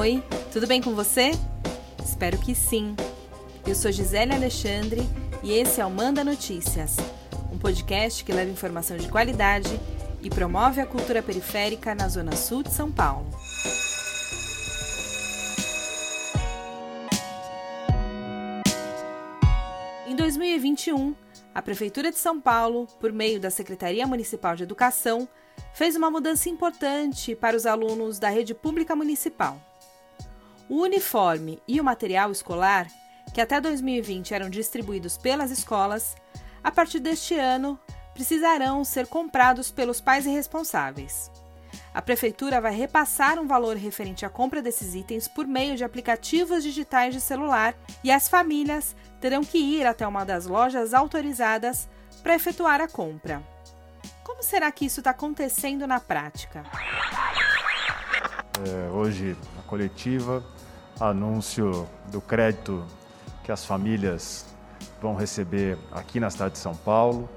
Oi, tudo bem com você? Espero que sim. Eu sou Gisele Alexandre e esse é o Manda Notícias, um podcast que leva informação de qualidade e promove a cultura periférica na Zona Sul de São Paulo. Em 2021, a Prefeitura de São Paulo, por meio da Secretaria Municipal de Educação, fez uma mudança importante para os alunos da rede pública municipal. O uniforme e o material escolar, que até 2020 eram distribuídos pelas escolas, a partir deste ano precisarão ser comprados pelos pais responsáveis. A prefeitura vai repassar um valor referente à compra desses itens por meio de aplicativos digitais de celular e as famílias terão que ir até uma das lojas autorizadas para efetuar a compra. Como será que isso está acontecendo na prática? É, hoje, a coletiva, anúncio do crédito que as famílias vão receber aqui na cidade de São Paulo,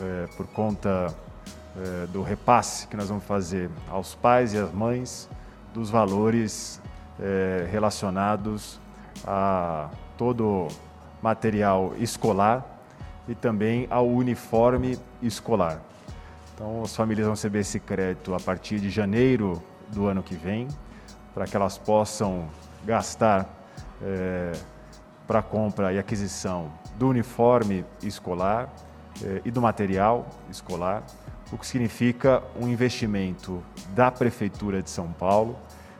é, por conta é, do repasse que nós vamos fazer aos pais e às mães dos valores é, relacionados a todo material escolar e também ao uniforme escolar. Então, as famílias vão receber esse crédito a partir de janeiro do ano que vem, para que elas possam gastar é, para compra e aquisição do uniforme escolar é, e do material escolar, o que significa um investimento da Prefeitura de São Paulo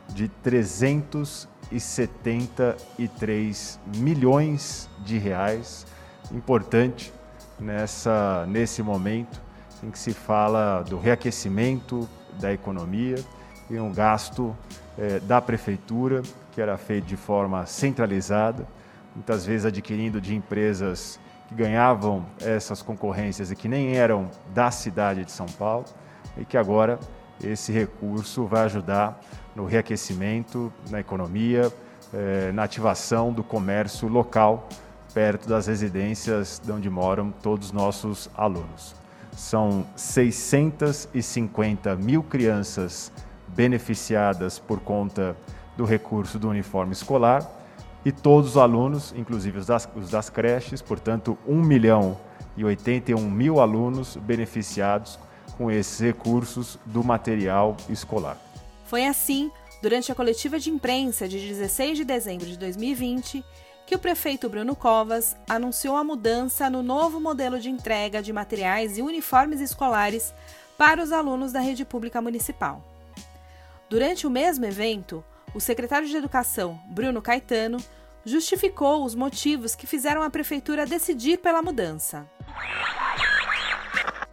de 373 milhões de reais, importante nessa, nesse momento em que se fala do reaquecimento da economia e um gasto eh, da prefeitura que era feito de forma centralizada, muitas vezes adquirindo de empresas que ganhavam essas concorrências e que nem eram da cidade de São Paulo, e que agora esse recurso vai ajudar no reaquecimento, na economia, eh, na ativação do comércio local, perto das residências de onde moram todos os nossos alunos. São 650 mil crianças beneficiadas por conta do recurso do uniforme escolar e todos os alunos, inclusive os das, os das creches, portanto, 1 milhão e 81 mil alunos beneficiados com esses recursos do material escolar. Foi assim, durante a coletiva de imprensa de 16 de dezembro de 2020, que o prefeito Bruno Covas anunciou a mudança no novo modelo de entrega de materiais e uniformes escolares para os alunos da rede pública municipal. Durante o mesmo evento, o secretário de Educação, Bruno Caetano, justificou os motivos que fizeram a prefeitura decidir pela mudança.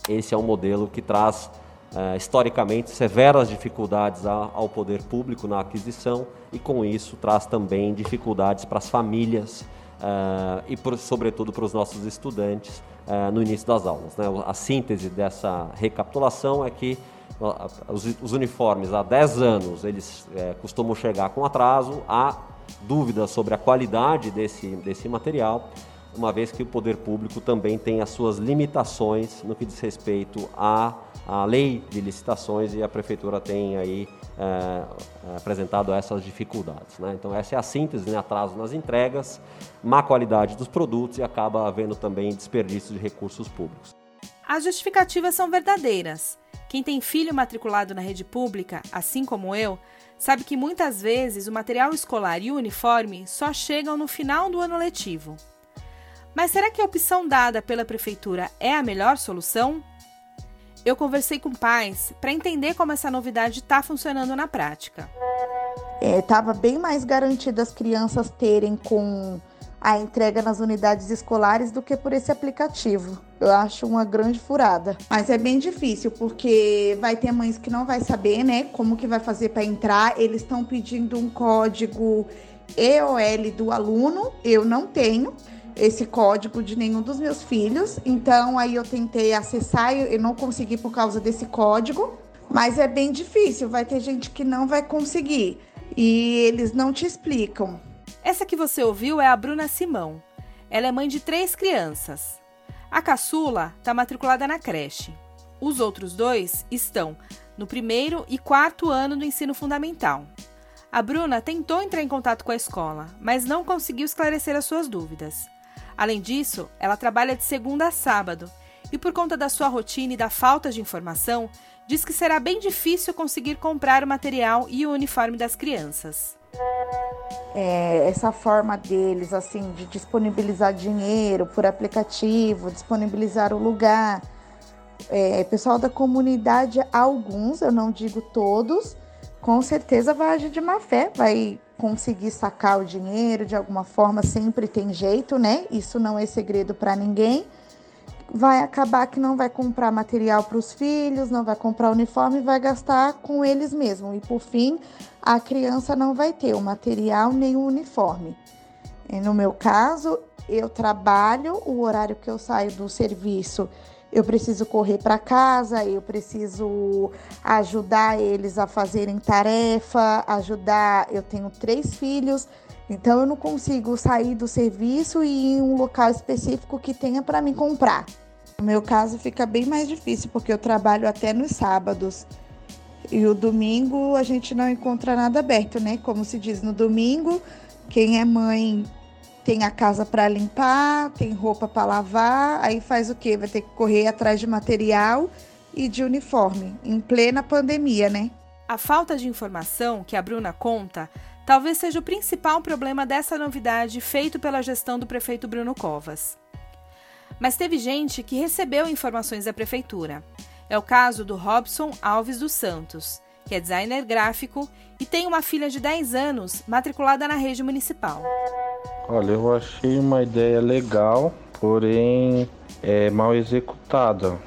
Esse é um modelo que traz Uh, historicamente severas dificuldades ao poder público na aquisição e com isso traz também dificuldades para as famílias uh, e sobretudo para os nossos estudantes uh, no início das aulas. Né? A síntese dessa recapitulação é que os, os uniformes há 10 anos eles costumam chegar com atraso, há dúvidas sobre a qualidade desse, desse material uma vez que o poder público também tem as suas limitações no que diz respeito à, à lei de licitações e a prefeitura tem aí é, é, apresentado essas dificuldades. Né? Então essa é a síntese, né? atraso nas entregas, má qualidade dos produtos e acaba havendo também desperdício de recursos públicos. As justificativas são verdadeiras. Quem tem filho matriculado na rede pública, assim como eu, sabe que muitas vezes o material escolar e o uniforme só chegam no final do ano letivo. Mas será que a opção dada pela prefeitura é a melhor solução? Eu conversei com pais para entender como essa novidade está funcionando na prática. Estava é, bem mais garantido as crianças terem com a entrega nas unidades escolares do que por esse aplicativo. Eu acho uma grande furada. Mas é bem difícil, porque vai ter mães que não vai saber, né, como que vai fazer para entrar. Eles estão pedindo um código EOL do aluno, eu não tenho esse código de nenhum dos meus filhos. Então aí eu tentei acessar e não consegui por causa desse código. Mas é bem difícil, vai ter gente que não vai conseguir e eles não te explicam. Essa que você ouviu é a Bruna Simão. Ela é mãe de três crianças. A caçula está matriculada na creche. Os outros dois estão no primeiro e quarto ano do ensino fundamental. A Bruna tentou entrar em contato com a escola, mas não conseguiu esclarecer as suas dúvidas. Além disso, ela trabalha de segunda a sábado e, por conta da sua rotina e da falta de informação, diz que será bem difícil conseguir comprar o material e o uniforme das crianças. É, essa forma deles, assim, de disponibilizar dinheiro por aplicativo, disponibilizar o lugar. É, pessoal da comunidade, alguns, eu não digo todos, com certeza vai agir de má fé, vai conseguir sacar o dinheiro de alguma forma, sempre tem jeito, né? Isso não é segredo para ninguém. Vai acabar que não vai comprar material para os filhos, não vai comprar uniforme, vai gastar com eles mesmos. E por fim, a criança não vai ter o material nem o uniforme. E no meu caso, eu trabalho, o horário que eu saio do serviço eu preciso correr para casa, eu preciso ajudar eles a fazerem tarefa, ajudar. Eu tenho três filhos, então eu não consigo sair do serviço e ir em um local específico que tenha para me comprar. No meu caso fica bem mais difícil porque eu trabalho até nos sábados. E o domingo a gente não encontra nada aberto, né? Como se diz no domingo, quem é mãe tem a casa para limpar, tem roupa para lavar, aí faz o quê? Vai ter que correr atrás de material e de uniforme, em plena pandemia, né? A falta de informação que a Bruna conta talvez seja o principal problema dessa novidade feito pela gestão do prefeito Bruno Covas. Mas teve gente que recebeu informações da prefeitura. É o caso do Robson Alves dos Santos, que é designer gráfico e tem uma filha de 10 anos matriculada na rede municipal. Olha, eu achei uma ideia legal, porém é mal executada.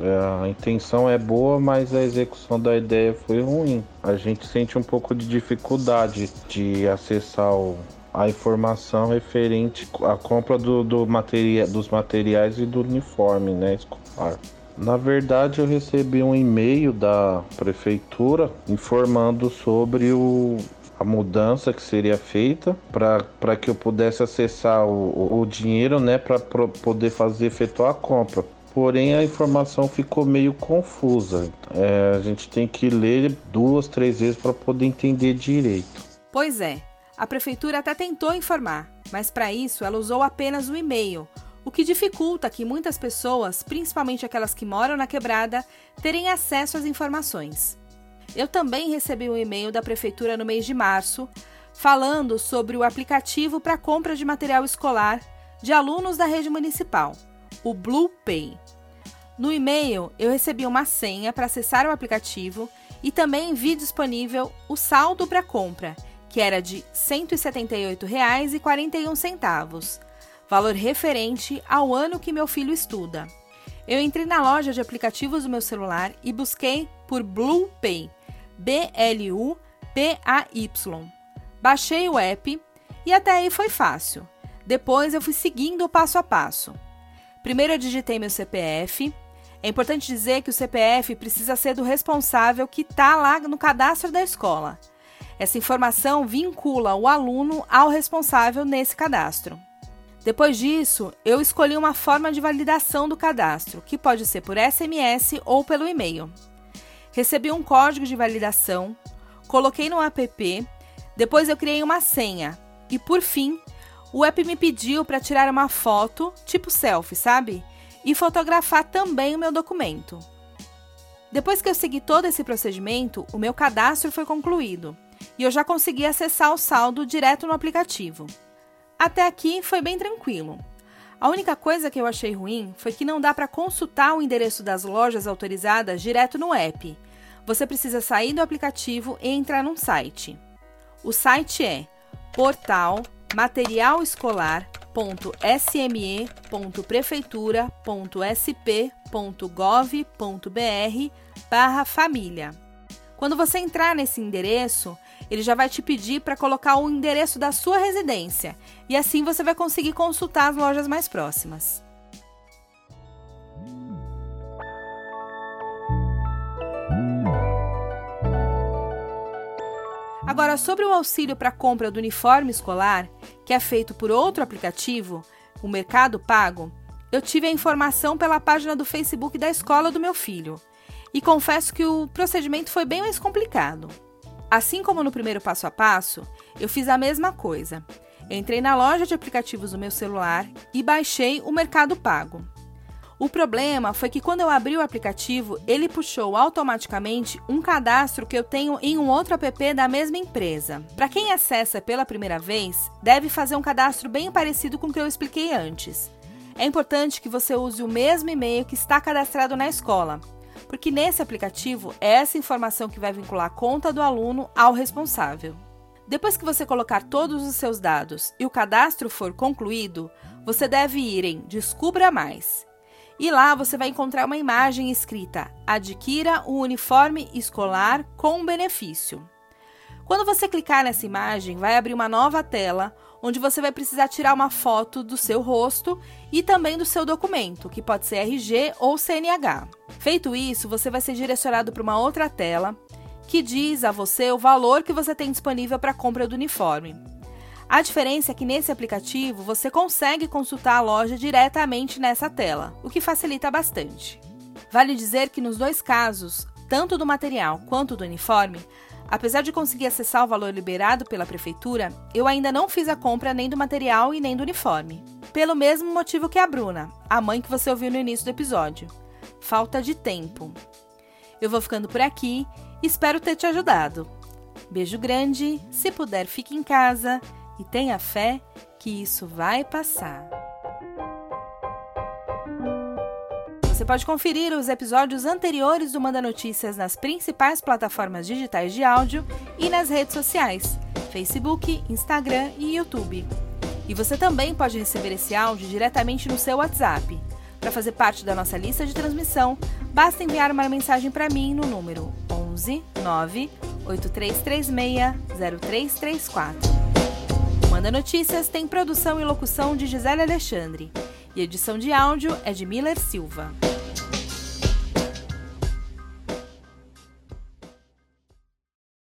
É, a intenção é boa, mas a execução da ideia foi ruim. A gente sente um pouco de dificuldade de acessar o, a informação referente à compra do, do materia, dos materiais e do uniforme né, escolar. Na verdade, eu recebi um e-mail da prefeitura informando sobre o, a mudança que seria feita para que eu pudesse acessar o, o dinheiro né, para poder fazer efetuar a compra. Porém, a informação ficou meio confusa. É, a gente tem que ler duas, três vezes para poder entender direito. Pois é, a prefeitura até tentou informar, mas para isso ela usou apenas o e-mail, o que dificulta que muitas pessoas, principalmente aquelas que moram na quebrada, terem acesso às informações. Eu também recebi um e-mail da prefeitura no mês de março falando sobre o aplicativo para compra de material escolar de alunos da rede municipal, o Blue Pay. No e-mail, eu recebi uma senha para acessar o aplicativo e também vi disponível o saldo para compra, que era de R$ 178,41, valor referente ao ano que meu filho estuda. Eu entrei na loja de aplicativos do meu celular e busquei por Blue Pay B-L-U-P-A-Y. Baixei o app e até aí foi fácil. Depois eu fui seguindo o passo a passo. Primeiro eu digitei meu CPF. É importante dizer que o CPF precisa ser do responsável que está lá no cadastro da escola. Essa informação vincula o aluno ao responsável nesse cadastro. Depois disso, eu escolhi uma forma de validação do cadastro, que pode ser por SMS ou pelo e-mail. Recebi um código de validação, coloquei no app, depois eu criei uma senha e por fim, o app me pediu para tirar uma foto, tipo selfie, sabe? E fotografar também o meu documento. Depois que eu segui todo esse procedimento, o meu cadastro foi concluído e eu já consegui acessar o saldo direto no aplicativo. Até aqui foi bem tranquilo. A única coisa que eu achei ruim foi que não dá para consultar o endereço das lojas autorizadas direto no app. Você precisa sair do aplicativo e entrar num site. O site é portal materialescolar.sme.prefeitura.sp.gov.br barra família. Quando você entrar nesse endereço, ele já vai te pedir para colocar o endereço da sua residência e assim você vai conseguir consultar as lojas mais próximas. Agora, sobre o auxílio para compra do uniforme escolar, que é feito por outro aplicativo, o Mercado Pago, eu tive a informação pela página do Facebook da escola do meu filho. E confesso que o procedimento foi bem mais complicado. Assim como no primeiro passo a passo, eu fiz a mesma coisa. Entrei na loja de aplicativos do meu celular e baixei o Mercado Pago. O problema foi que quando eu abri o aplicativo, ele puxou automaticamente um cadastro que eu tenho em um outro app da mesma empresa. Para quem acessa pela primeira vez, deve fazer um cadastro bem parecido com o que eu expliquei antes. É importante que você use o mesmo e-mail que está cadastrado na escola, porque nesse aplicativo é essa informação que vai vincular a conta do aluno ao responsável. Depois que você colocar todos os seus dados e o cadastro for concluído, você deve ir em Descubra Mais. E lá você vai encontrar uma imagem escrita: Adquira o uniforme escolar com benefício. Quando você clicar nessa imagem, vai abrir uma nova tela onde você vai precisar tirar uma foto do seu rosto e também do seu documento, que pode ser RG ou CNH. Feito isso, você vai ser direcionado para uma outra tela que diz a você o valor que você tem disponível para a compra do uniforme. A diferença é que nesse aplicativo você consegue consultar a loja diretamente nessa tela, o que facilita bastante. Vale dizer que nos dois casos, tanto do material quanto do uniforme, apesar de conseguir acessar o valor liberado pela prefeitura, eu ainda não fiz a compra nem do material e nem do uniforme. Pelo mesmo motivo que a Bruna, a mãe que você ouviu no início do episódio. Falta de tempo. Eu vou ficando por aqui, espero ter te ajudado. Beijo grande, se puder fique em casa e tenha fé que isso vai passar. Você pode conferir os episódios anteriores do Manda Notícias nas principais plataformas digitais de áudio e nas redes sociais: Facebook, Instagram e YouTube. E você também pode receber esse áudio diretamente no seu WhatsApp. Para fazer parte da nossa lista de transmissão, basta enviar uma mensagem para mim no número 11 9 8336 0334. Manda Notícias tem produção e locução de Gisele Alexandre e edição de áudio é de Miller Silva.